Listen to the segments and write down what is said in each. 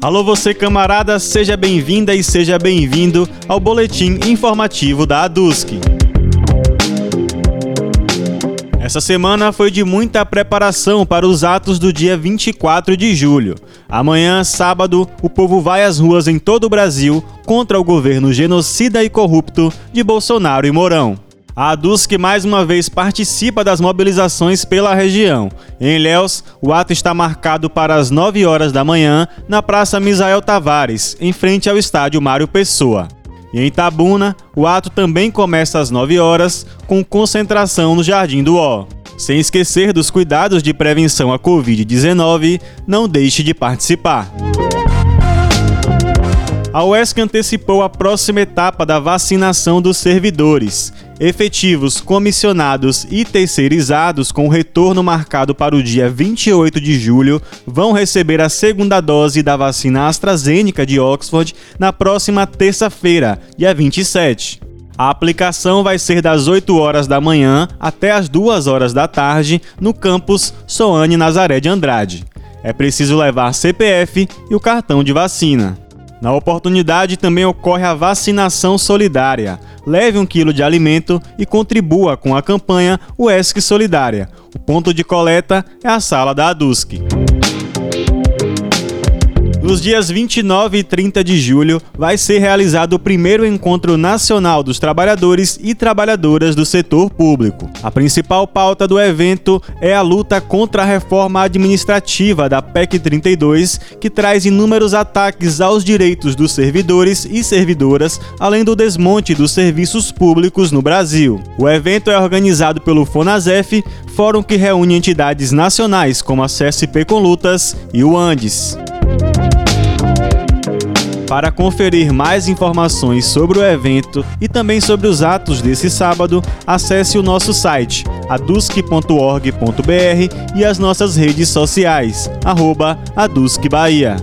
Alô você camarada, seja bem-vinda e seja bem-vindo ao boletim informativo da ADUSC. Essa semana foi de muita preparação para os atos do dia 24 de julho. Amanhã, sábado, o povo vai às ruas em todo o Brasil contra o governo genocida e corrupto de Bolsonaro e Mourão. A ADUSC mais uma vez participa das mobilizações pela região. Em Ilhéus, o ato está marcado para as 9 horas da manhã na Praça Misael Tavares, em frente ao estádio Mário Pessoa. E em Tabuna, o ato também começa às 9 horas, com concentração no Jardim do Ó. Sem esquecer dos cuidados de prevenção à Covid-19, não deixe de participar. A UESC antecipou a próxima etapa da vacinação dos servidores. Efetivos, comissionados e terceirizados, com retorno marcado para o dia 28 de julho, vão receber a segunda dose da vacina AstraZeneca de Oxford na próxima terça-feira, dia 27. A aplicação vai ser das 8 horas da manhã até as 2 horas da tarde no campus Soane Nazaré de Andrade. É preciso levar CPF e o cartão de vacina. Na oportunidade também ocorre a vacinação solidária. Leve um quilo de alimento e contribua com a campanha UESC Solidária. O ponto de coleta é a sala da ADUSC. Nos dias 29 e 30 de julho, vai ser realizado o primeiro Encontro Nacional dos Trabalhadores e Trabalhadoras do Setor Público. A principal pauta do evento é a luta contra a reforma administrativa da PEC 32, que traz inúmeros ataques aos direitos dos servidores e servidoras, além do desmonte dos serviços públicos no Brasil. O evento é organizado pelo FONASEF, fórum que reúne entidades nacionais como a CSP com Lutas e o Andes. Para conferir mais informações sobre o evento e também sobre os atos desse sábado, acesse o nosso site adusc.org.br e as nossas redes sociais, arroba Bahia.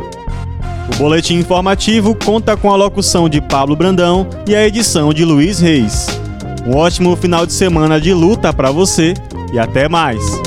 O boletim informativo conta com a locução de Pablo Brandão e a edição de Luiz Reis. Um ótimo final de semana de luta para você e até mais!